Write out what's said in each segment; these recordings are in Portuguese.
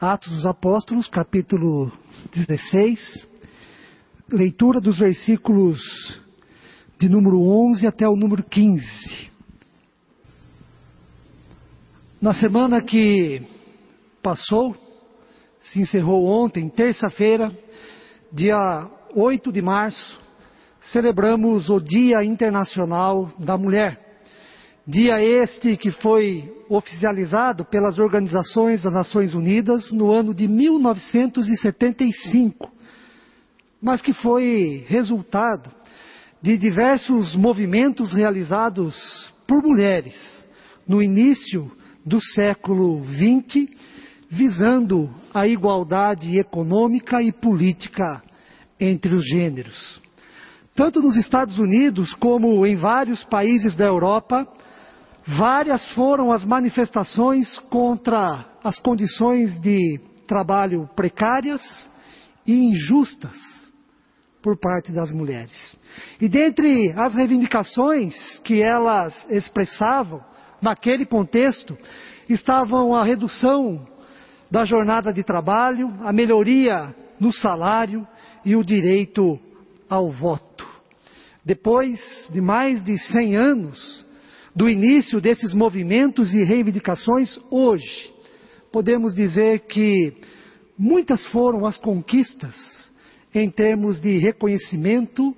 Atos dos Apóstolos, capítulo 16, leitura dos versículos de número 11 até o número 15. Na semana que passou, se encerrou ontem, terça-feira, dia 8 de março, celebramos o Dia Internacional da Mulher. Dia este que foi oficializado pelas organizações das Nações Unidas no ano de 1975, mas que foi resultado de diversos movimentos realizados por mulheres no início do século XX, visando a igualdade econômica e política entre os gêneros. Tanto nos Estados Unidos como em vários países da Europa, várias foram as manifestações contra as condições de trabalho precárias e injustas por parte das mulheres. E dentre as reivindicações que elas expressavam, naquele contexto, estavam a redução da jornada de trabalho, a melhoria no salário e o direito ao voto. Depois de mais de 100 anos do início desses movimentos e reivindicações, hoje, podemos dizer que muitas foram as conquistas em termos de reconhecimento,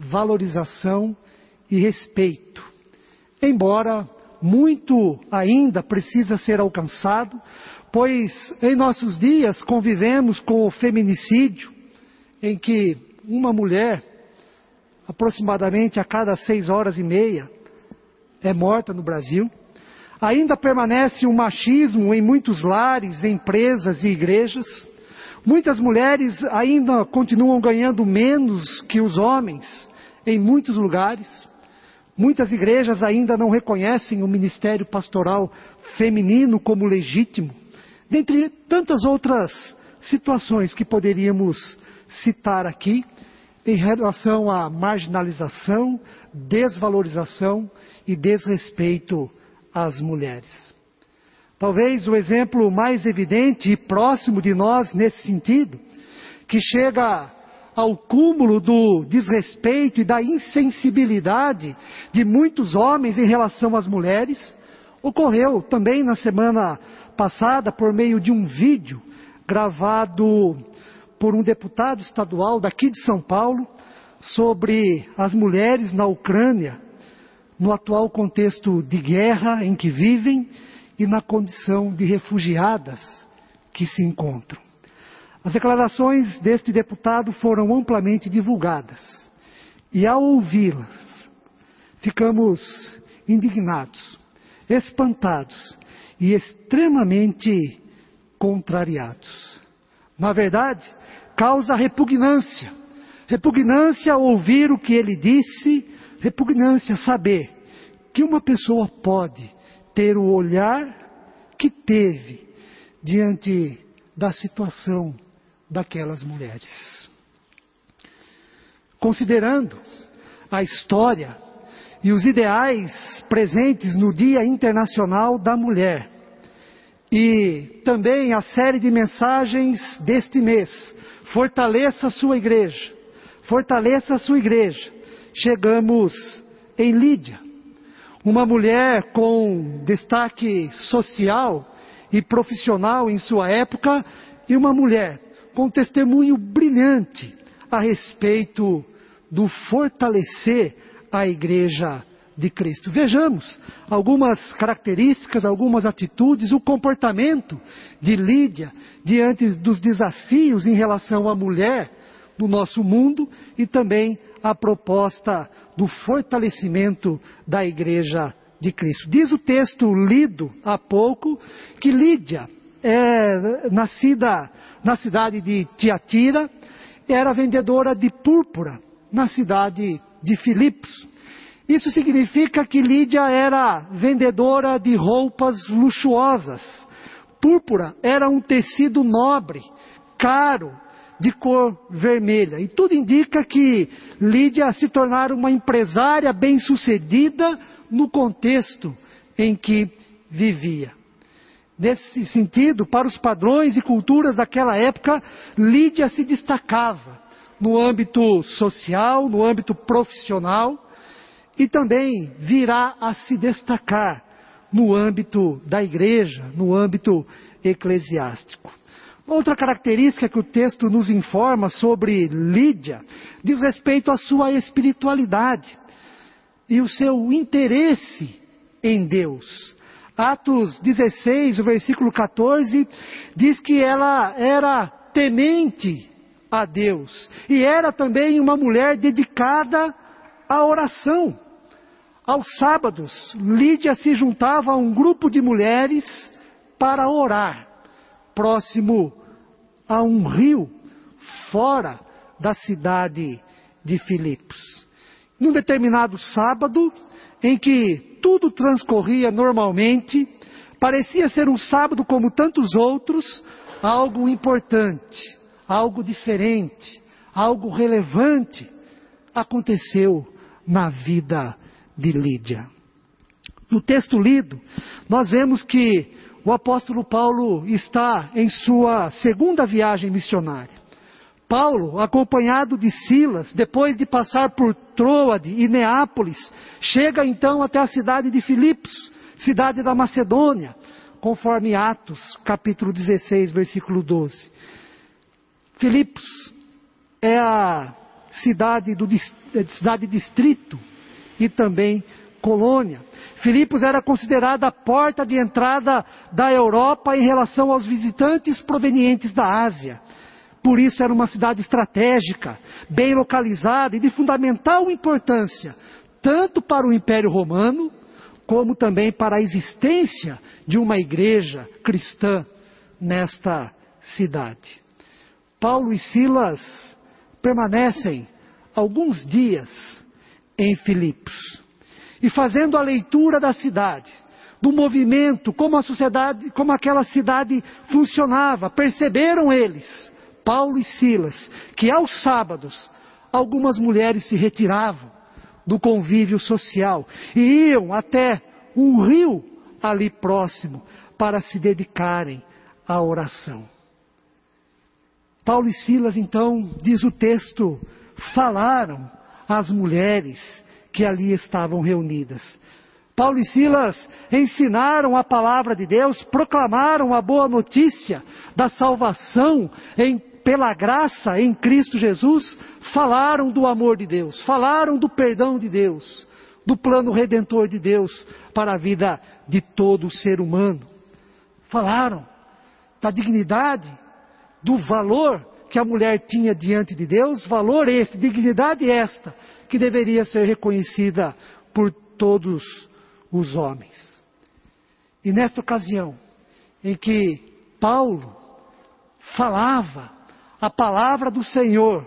valorização e respeito. Embora muito ainda precisa ser alcançado, pois em nossos dias convivemos com o feminicídio, em que uma mulher, aproximadamente a cada seis horas e meia, é morta no Brasil. Ainda permanece o machismo em muitos lares, empresas e igrejas. Muitas mulheres ainda continuam ganhando menos que os homens em muitos lugares. Muitas igrejas ainda não reconhecem o ministério pastoral feminino como legítimo, dentre tantas outras situações que poderíamos citar aqui em relação à marginalização, desvalorização e desrespeito às mulheres. Talvez o exemplo mais evidente e próximo de nós nesse sentido, que chega ao cúmulo do desrespeito e da insensibilidade de muitos homens em relação às mulheres, ocorreu também na semana passada por meio de um vídeo gravado por um deputado estadual daqui de São Paulo sobre as mulheres na Ucrânia, no atual contexto de guerra em que vivem e na condição de refugiadas que se encontram. As declarações deste deputado foram amplamente divulgadas. E ao ouvi-las, ficamos indignados, espantados e extremamente contrariados. Na verdade, causa repugnância. Repugnância ouvir o que ele disse, repugnância saber que uma pessoa pode ter o olhar que teve diante da situação daquelas mulheres. Considerando a história e os ideais presentes no Dia Internacional da Mulher e também a série de mensagens deste mês, fortaleça a sua igreja, fortaleça a sua igreja. Chegamos em Lídia, uma mulher com destaque social e profissional em sua época e uma mulher com testemunho brilhante a respeito do fortalecer a igreja de Cristo. Vejamos algumas características, algumas atitudes, o comportamento de Lídia diante dos desafios em relação à mulher do nosso mundo e também a proposta do fortalecimento da igreja de Cristo. Diz o texto lido há pouco que Lídia é nascida na cidade de Tiatira, era vendedora de púrpura na cidade de Filipos. Isso significa que Lídia era vendedora de roupas luxuosas. Púrpura era um tecido nobre, caro, de cor vermelha. E tudo indica que Lídia se tornara uma empresária bem-sucedida no contexto em que vivia. Nesse sentido, para os padrões e culturas daquela época, Lídia se destacava no âmbito social, no âmbito profissional e também virá a se destacar no âmbito da igreja, no âmbito eclesiástico. Outra característica que o texto nos informa sobre Lídia diz respeito à sua espiritualidade e o seu interesse em Deus. Atos 16, o versículo 14, diz que ela era temente a Deus e era também uma mulher dedicada à oração. Aos sábados, Lídia se juntava a um grupo de mulheres para orar, próximo a um rio, fora da cidade de Filipos. Num determinado sábado, em que tudo transcorria normalmente, parecia ser um sábado como tantos outros, algo importante, algo diferente, algo relevante aconteceu na vida de Lídia. No texto lido, nós vemos que o apóstolo Paulo está em sua segunda viagem missionária. Paulo, acompanhado de Silas, depois de passar por Troade e Neápolis, chega então até a cidade de Filipos, cidade da Macedônia, conforme Atos, capítulo 16, versículo 12. Filipos é a cidade do cidade distrito e também colônia. Filipos era considerada a porta de entrada da Europa em relação aos visitantes provenientes da Ásia. Por isso era uma cidade estratégica, bem localizada e de fundamental importância, tanto para o Império Romano, como também para a existência de uma igreja cristã nesta cidade. Paulo e Silas permanecem alguns dias em Filipos. E fazendo a leitura da cidade, do movimento, como a sociedade, como aquela cidade funcionava, perceberam eles, Paulo e Silas, que aos sábados algumas mulheres se retiravam do convívio social e iam até um rio ali próximo para se dedicarem à oração. Paulo e Silas, então, diz o texto, falaram às mulheres que ali estavam reunidas. Paulo e Silas ensinaram a palavra de Deus, proclamaram a boa notícia da salvação em, pela graça em Cristo Jesus, falaram do amor de Deus, falaram do perdão de Deus, do plano redentor de Deus para a vida de todo ser humano. Falaram da dignidade, do valor que a mulher tinha diante de Deus, valor este, dignidade esta, que deveria ser reconhecida por todos os homens. E nesta ocasião, em que Paulo falava a palavra do Senhor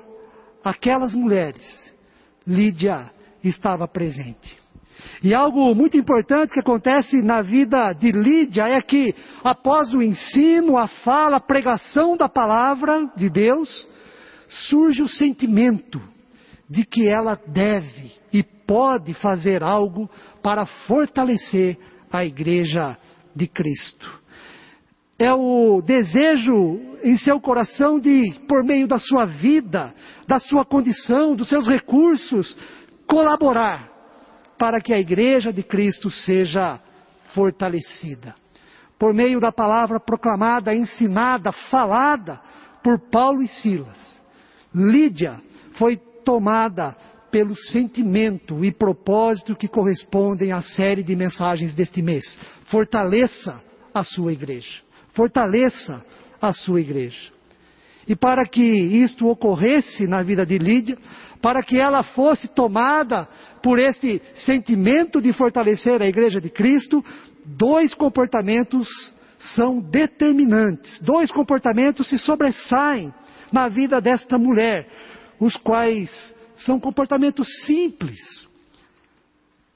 àquelas mulheres, Lídia estava presente. E algo muito importante que acontece na vida de Lídia é que, após o ensino, a fala, a pregação da palavra de Deus, surge o sentimento de que ela deve e pode fazer algo para fortalecer a igreja de Cristo. É o desejo em seu coração de, por meio da sua vida, da sua condição, dos seus recursos, colaborar para que a igreja de Cristo seja fortalecida. Por meio da palavra proclamada, ensinada, falada por Paulo e Silas, Lídia foi tomada pelo sentimento e propósito que correspondem à série de mensagens deste mês. Fortaleça a sua igreja. Fortaleça a sua igreja. E para que isto ocorresse na vida de Lídia, para que ela fosse tomada por este sentimento de fortalecer a igreja de Cristo, dois comportamentos são determinantes. Dois comportamentos se sobressaem na vida desta mulher, os quais são comportamentos simples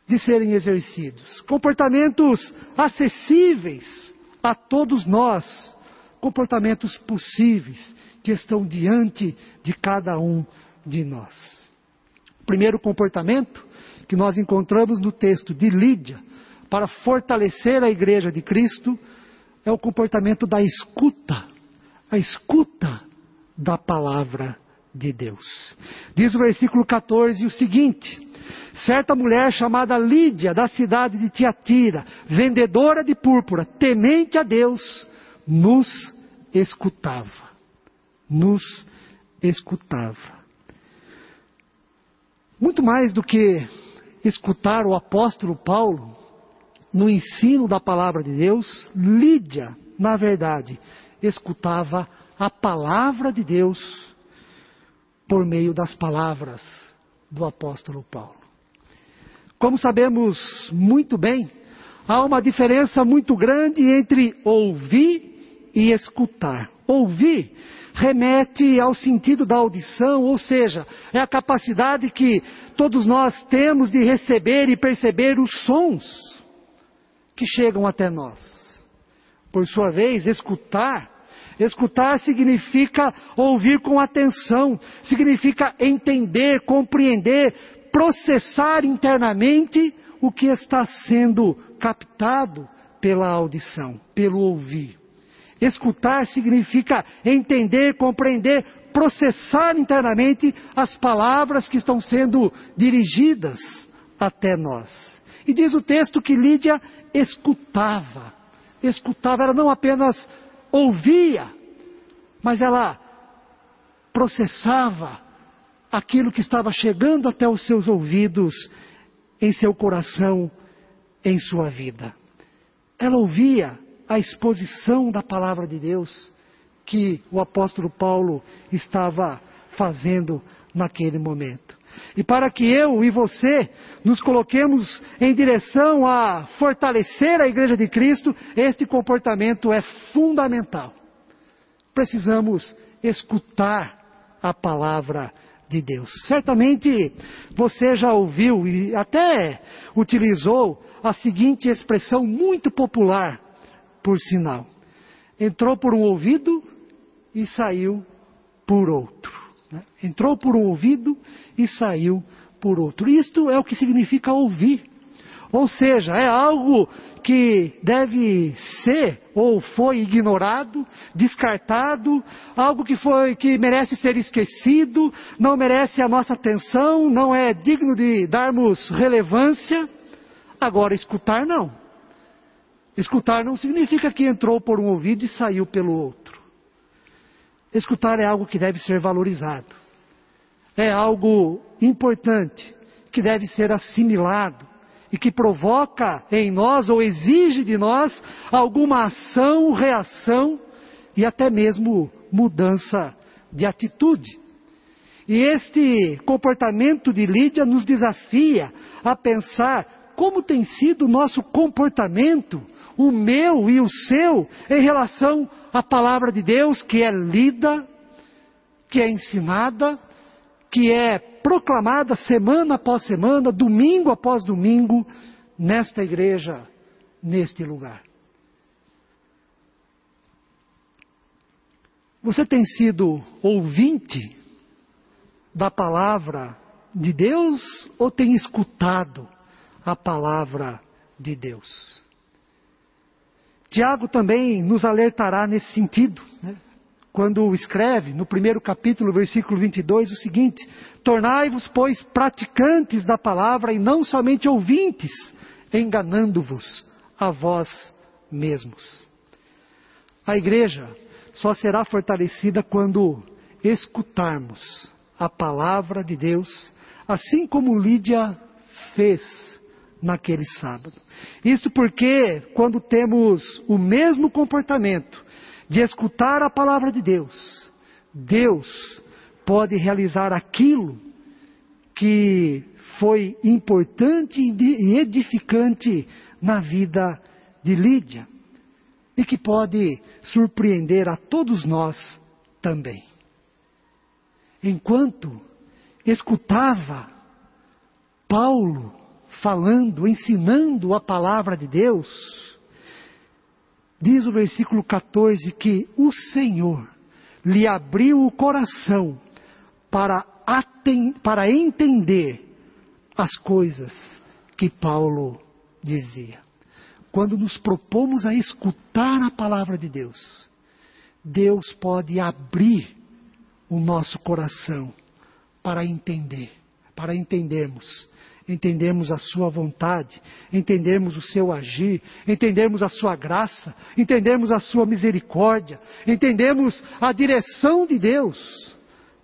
de serem exercidos, comportamentos acessíveis a todos nós, comportamentos possíveis que estão diante de cada um de nós. O primeiro comportamento que nós encontramos no texto de Lídia para fortalecer a igreja de Cristo é o comportamento da escuta, a escuta da palavra de Deus. Diz o versículo 14 o seguinte: certa mulher chamada Lídia, da cidade de Tiatira, vendedora de púrpura, temente a Deus, nos escutava. Nos escutava. Muito mais do que escutar o apóstolo Paulo no ensino da palavra de Deus, Lídia, na verdade, escutava a palavra de Deus por meio das palavras do apóstolo Paulo. Como sabemos muito bem, há uma diferença muito grande entre ouvir e escutar. Ouvir remete ao sentido da audição, ou seja, é a capacidade que todos nós temos de receber e perceber os sons que chegam até nós. Por sua vez, escutar Escutar significa ouvir com atenção, significa entender, compreender, processar internamente o que está sendo captado pela audição, pelo ouvir. Escutar significa entender, compreender, processar internamente as palavras que estão sendo dirigidas até nós. E diz o texto que Lídia escutava. Escutava, ela não apenas ouvia, mas ela processava aquilo que estava chegando até os seus ouvidos, em seu coração, em sua vida. Ela ouvia a exposição da palavra de Deus que o apóstolo Paulo estava fazendo naquele momento. E para que eu e você nos coloquemos em direção a fortalecer a Igreja de Cristo, este comportamento é fundamental. Precisamos escutar a palavra de Deus. Certamente você já ouviu e até utilizou a seguinte expressão muito popular, por sinal: entrou por um ouvido e saiu por outro. Né? Entrou por um ouvido e saiu por outro. Isto é o que significa ouvir. Ou seja, é algo que deve ser ou foi ignorado, descartado, algo que foi que merece ser esquecido, não merece a nossa atenção, não é digno de darmos relevância. Agora escutar não. Escutar não significa que entrou por um ouvido e saiu pelo outro. Escutar é algo que deve ser valorizado. É algo importante que deve ser assimilado e que provoca em nós ou exige de nós alguma ação, reação e até mesmo mudança de atitude. E este comportamento de Lídia nos desafia a pensar como tem sido o nosso comportamento, o meu e o seu, em relação à palavra de Deus que é lida, que é ensinada, que é proclamada semana após semana, domingo após domingo, nesta igreja, neste lugar. Você tem sido ouvinte da palavra de Deus ou tem escutado a palavra de Deus? Tiago também nos alertará nesse sentido. Né? quando escreve no primeiro capítulo, versículo 22, o seguinte: Tornai-vos, pois, praticantes da palavra e não somente ouvintes, enganando-vos a vós mesmos. A igreja só será fortalecida quando escutarmos a palavra de Deus, assim como Lídia fez naquele sábado. Isso porque, quando temos o mesmo comportamento, de escutar a palavra de Deus, Deus pode realizar aquilo que foi importante e edificante na vida de Lídia e que pode surpreender a todos nós também. Enquanto escutava Paulo falando, ensinando a palavra de Deus, Diz o versículo 14 que o Senhor lhe abriu o coração para, para entender as coisas que Paulo dizia. quando nos propomos a escutar a palavra de Deus, Deus pode abrir o nosso coração para entender, para entendermos, entendermos a sua vontade, entendermos o seu agir, entendermos a sua graça, entendermos a sua misericórdia, entendermos a direção de Deus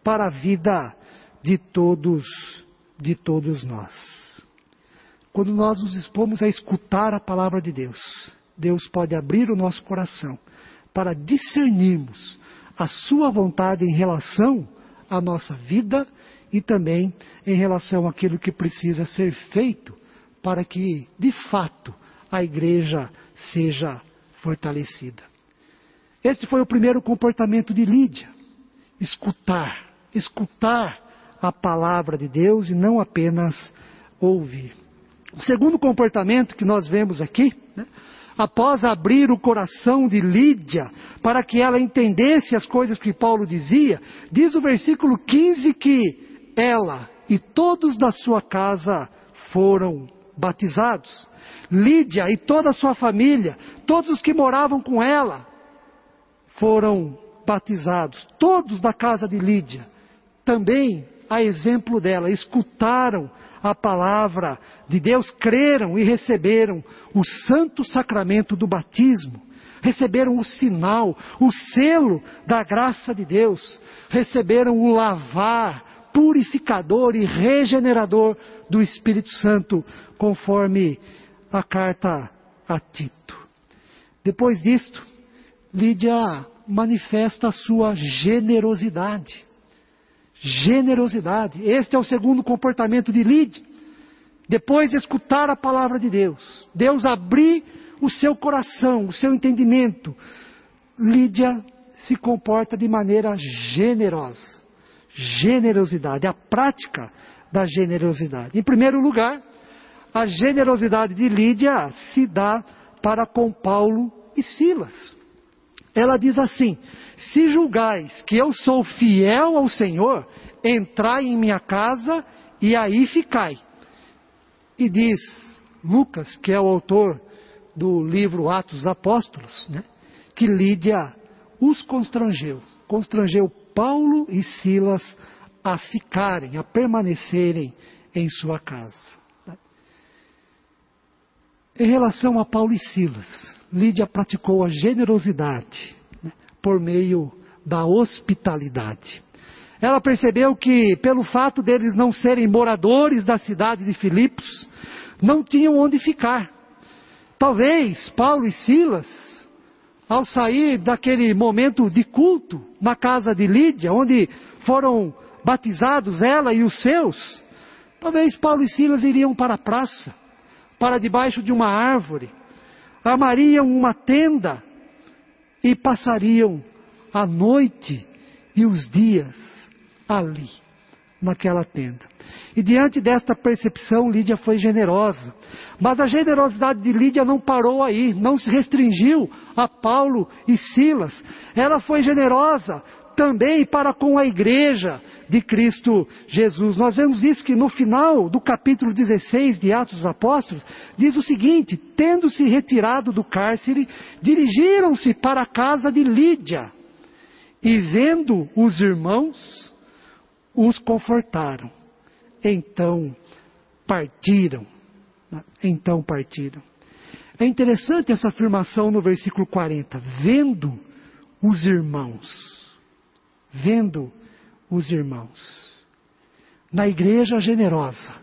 para a vida de todos, de todos nós. Quando nós nos expomos a escutar a palavra de Deus, Deus pode abrir o nosso coração para discernirmos a sua vontade em relação à nossa vida e também em relação àquilo que precisa ser feito para que, de fato, a igreja seja fortalecida. Este foi o primeiro comportamento de Lídia: escutar, escutar a palavra de Deus e não apenas ouvir. O segundo comportamento que nós vemos aqui, né, após abrir o coração de Lídia para que ela entendesse as coisas que Paulo dizia, diz o versículo 15 que ela e todos da sua casa foram batizados. Lídia e toda a sua família, todos os que moravam com ela, foram batizados. Todos da casa de Lídia, também a exemplo dela, escutaram a palavra de Deus, creram e receberam o santo sacramento do batismo, receberam o sinal, o selo da graça de Deus, receberam o lavar purificador e regenerador do Espírito Santo, conforme a carta a Tito. Depois disto, Lídia manifesta a sua generosidade generosidade. Este é o segundo comportamento de Lídia. Depois de escutar a palavra de Deus, Deus abrir o seu coração, o seu entendimento, Lídia se comporta de maneira generosa. Generosidade, a prática da generosidade. Em primeiro lugar, a generosidade de Lídia se dá para com Paulo e Silas. Ela diz assim: Se julgais que eu sou fiel ao Senhor, entrai em minha casa e aí ficai. E diz Lucas, que é o autor do livro Atos dos Apóstolos, né, que Lídia os constrangeu, constrangeu Paulo e Silas a ficarem, a permanecerem em sua casa. Em relação a Paulo e Silas, Lídia praticou a generosidade né, por meio da hospitalidade. Ela percebeu que, pelo fato deles não serem moradores da cidade de Filipos, não tinham onde ficar. Talvez Paulo e Silas, ao sair daquele momento de culto na casa de Lídia, onde foram batizados ela e os seus, talvez Paulo e Silas iriam para a praça, para debaixo de uma árvore, amariam uma tenda e passariam a noite e os dias ali, naquela tenda. E diante desta percepção, Lídia foi generosa. Mas a generosidade de Lídia não parou aí, não se restringiu a Paulo e Silas. Ela foi generosa também para com a igreja de Cristo Jesus. Nós vemos isso que no final do capítulo 16 de Atos dos Apóstolos, diz o seguinte: tendo se retirado do cárcere, dirigiram-se para a casa de Lídia, e vendo os irmãos, os confortaram. Então partiram. Então partiram. É interessante essa afirmação no versículo 40. Vendo os irmãos vendo os irmãos. Na igreja generosa,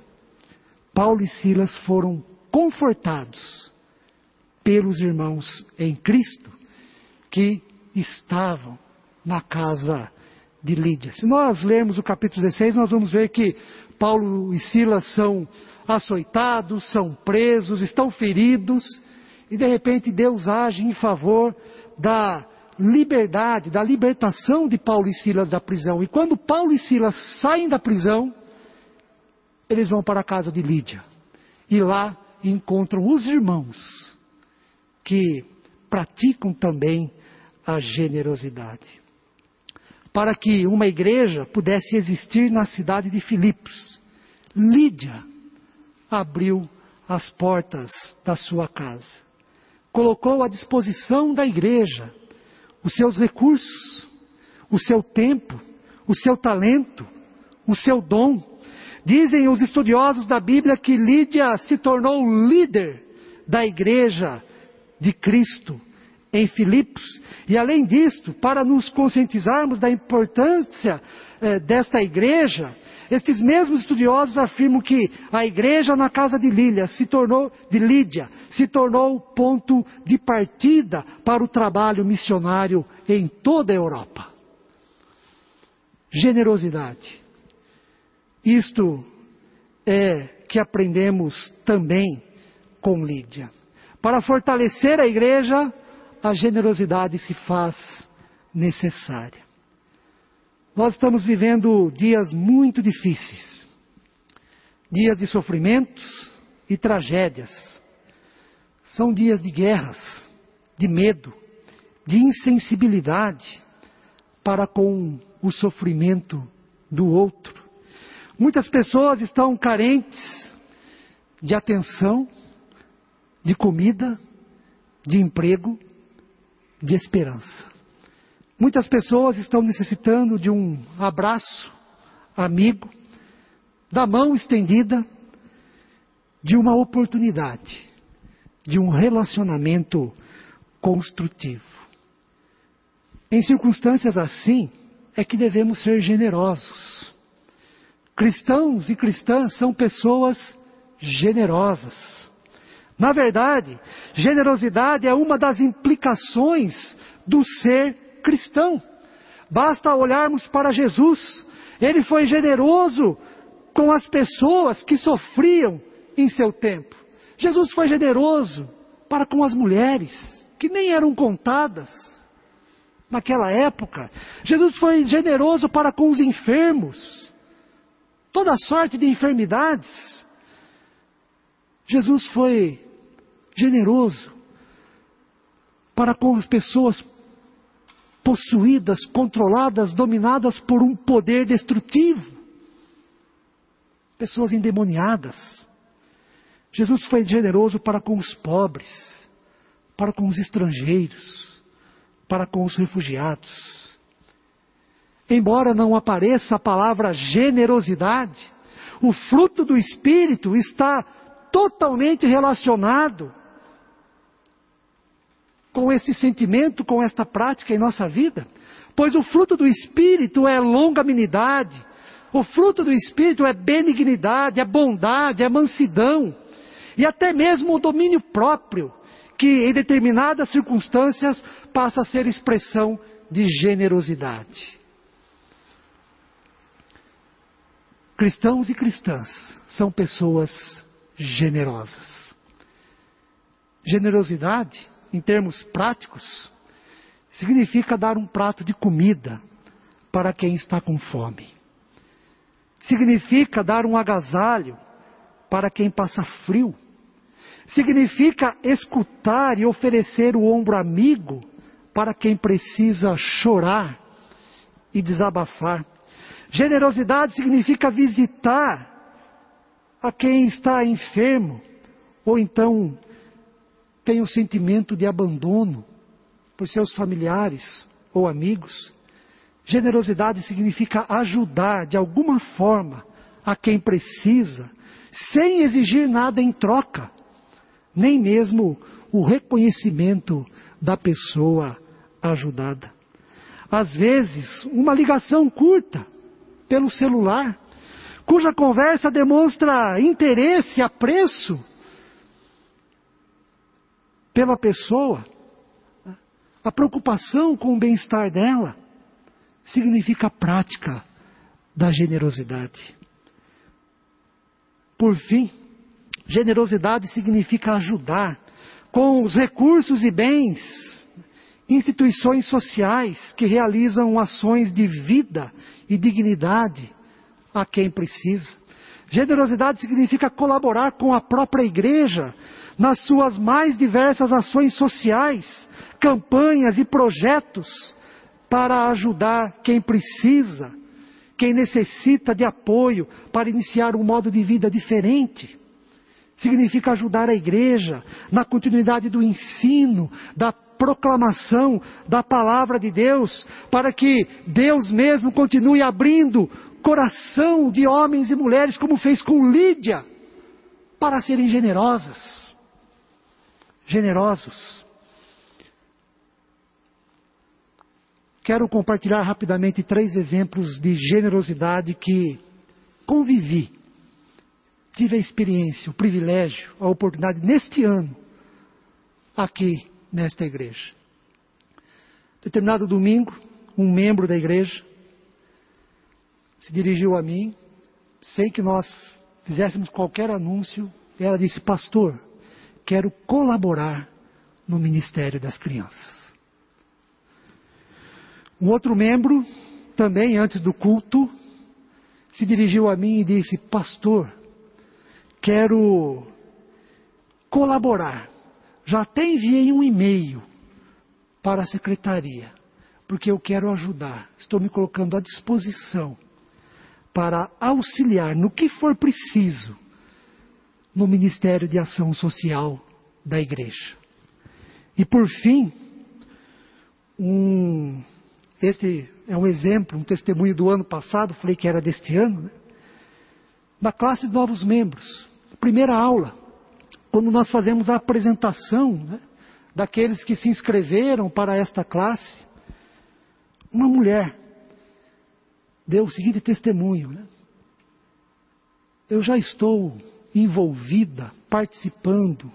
Paulo e Silas foram confortados pelos irmãos em Cristo que estavam na casa de Lídia. Se nós lermos o capítulo 16, nós vamos ver que Paulo e Silas são açoitados, são presos, estão feridos, e de repente Deus age em favor da liberdade, da libertação de Paulo e Silas da prisão. E quando Paulo e Silas saem da prisão, eles vão para a casa de Lídia. E lá encontram os irmãos que praticam também a generosidade. Para que uma igreja pudesse existir na cidade de Filipos, Lídia abriu as portas da sua casa. colocou à disposição da igreja os seus recursos, o seu tempo, o seu talento, o seu dom. Dizem os estudiosos da Bíblia que Lídia se tornou líder da igreja de Cristo em Filipos. E além disto, para nos conscientizarmos da importância eh, desta igreja, estes mesmos estudiosos afirmam que a igreja na casa de Lília se tornou, de Lídia, se tornou ponto de partida para o trabalho missionário em toda a Europa. Generosidade. Isto é que aprendemos também com Lídia. Para fortalecer a igreja, a generosidade se faz necessária. Nós estamos vivendo dias muito difíceis, dias de sofrimentos e tragédias. São dias de guerras, de medo, de insensibilidade para com o sofrimento do outro. Muitas pessoas estão carentes de atenção, de comida, de emprego, de esperança. Muitas pessoas estão necessitando de um abraço amigo, da mão estendida, de uma oportunidade, de um relacionamento construtivo. Em circunstâncias assim, é que devemos ser generosos. Cristãos e cristãs são pessoas generosas na verdade, generosidade é uma das implicações do ser cristão. Basta olharmos para Jesus. Ele foi generoso com as pessoas que sofriam em seu tempo. Jesus foi generoso para com as mulheres, que nem eram contadas naquela época. Jesus foi generoso para com os enfermos, toda sorte de enfermidades. Jesus foi generoso para com as pessoas possuídas, controladas, dominadas por um poder destrutivo. Pessoas endemoniadas. Jesus foi generoso para com os pobres, para com os estrangeiros, para com os refugiados. Embora não apareça a palavra generosidade, o fruto do Espírito está totalmente relacionado com esse sentimento, com esta prática em nossa vida? Pois o fruto do Espírito é longanimidade, o fruto do Espírito é benignidade, é bondade, é mansidão e até mesmo o domínio próprio, que em determinadas circunstâncias passa a ser expressão de generosidade. Cristãos e cristãs são pessoas generosas. Generosidade em termos práticos, significa dar um prato de comida para quem está com fome. Significa dar um agasalho para quem passa frio. Significa escutar e oferecer o ombro amigo para quem precisa chorar e desabafar. Generosidade significa visitar a quem está enfermo ou então tem o sentimento de abandono por seus familiares ou amigos. Generosidade significa ajudar de alguma forma a quem precisa, sem exigir nada em troca, nem mesmo o reconhecimento da pessoa ajudada. Às vezes, uma ligação curta pelo celular, cuja conversa demonstra interesse, apreço pela pessoa, a preocupação com o bem-estar dela, significa a prática da generosidade. Por fim, generosidade significa ajudar com os recursos e bens instituições sociais que realizam ações de vida e dignidade a quem precisa. Generosidade significa colaborar com a própria igreja nas suas mais diversas ações sociais, campanhas e projetos para ajudar quem precisa, quem necessita de apoio para iniciar um modo de vida diferente. significa ajudar a igreja na continuidade do ensino, da proclamação da palavra de Deus, para que Deus mesmo continue abrindo coração de homens e mulheres, como fez com Lídia, para serem generosas. Generosos. Quero compartilhar rapidamente três exemplos de generosidade que convivi. Tive a experiência, o privilégio, a oportunidade neste ano, aqui nesta igreja. Determinado domingo, um membro da igreja se dirigiu a mim, sem que nós fizéssemos qualquer anúncio, ela disse: Pastor, quero colaborar no ministério das crianças. Um outro membro, também antes do culto, se dirigiu a mim e disse: Pastor, quero colaborar já até enviei um e-mail para a secretaria, porque eu quero ajudar. Estou me colocando à disposição para auxiliar no que for preciso no Ministério de Ação Social da Igreja. E por fim, um, este é um exemplo, um testemunho do ano passado, falei que era deste ano, né? na classe de novos membros, primeira aula quando nós fazemos a apresentação né, daqueles que se inscreveram para esta classe, uma mulher deu o seguinte testemunho: né? Eu já estou envolvida, participando,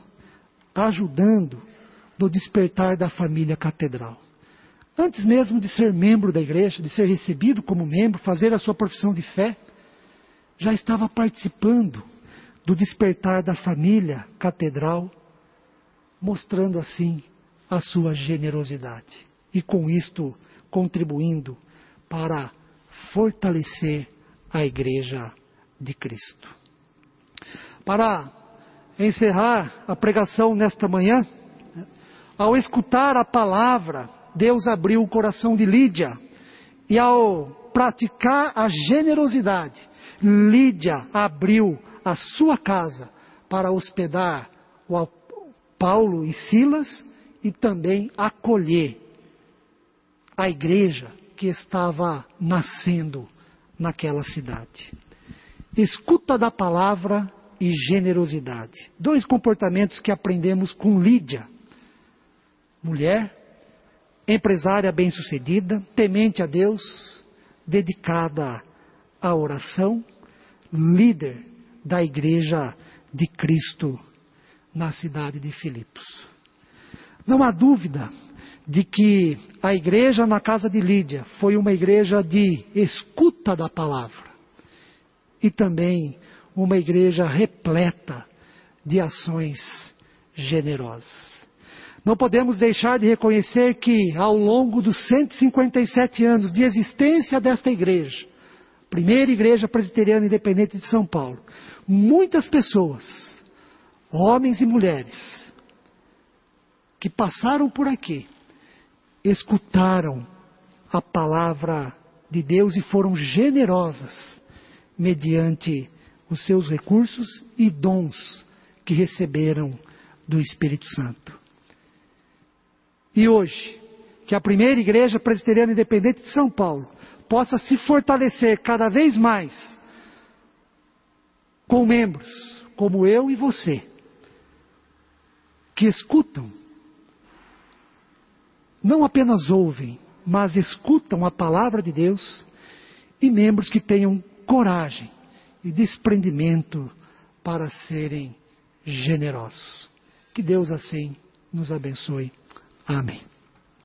ajudando no despertar da família catedral. Antes mesmo de ser membro da igreja, de ser recebido como membro, fazer a sua profissão de fé, já estava participando do despertar da família catedral, mostrando assim a sua generosidade e com isto contribuindo para fortalecer a Igreja de Cristo. Para encerrar a pregação nesta manhã, ao escutar a palavra, Deus abriu o coração de Lídia e ao praticar a generosidade, Lídia abriu a sua casa para hospedar Paulo e Silas e também acolher a igreja que estava nascendo naquela cidade. Escuta da palavra e generosidade. Dois comportamentos que aprendemos com Lídia. Mulher, empresária bem-sucedida, temente a Deus, dedicada à oração, líder da igreja de Cristo na cidade de Filipos. Não há dúvida de que a igreja na casa de Lídia foi uma igreja de escuta da palavra e também uma igreja repleta de ações generosas. Não podemos deixar de reconhecer que, ao longo dos 157 anos de existência desta igreja, primeira igreja presbiteriana independente de São Paulo, muitas pessoas, homens e mulheres, que passaram por aqui, escutaram a palavra de Deus e foram generosas mediante os seus recursos e dons que receberam do Espírito Santo. E hoje, que a primeira igreja presbiteriana independente de São Paulo possa se fortalecer cada vez mais com membros como eu e você, que escutam, não apenas ouvem, mas escutam a palavra de Deus, e membros que tenham coragem e desprendimento para serem generosos. Que Deus assim nos abençoe. Amém.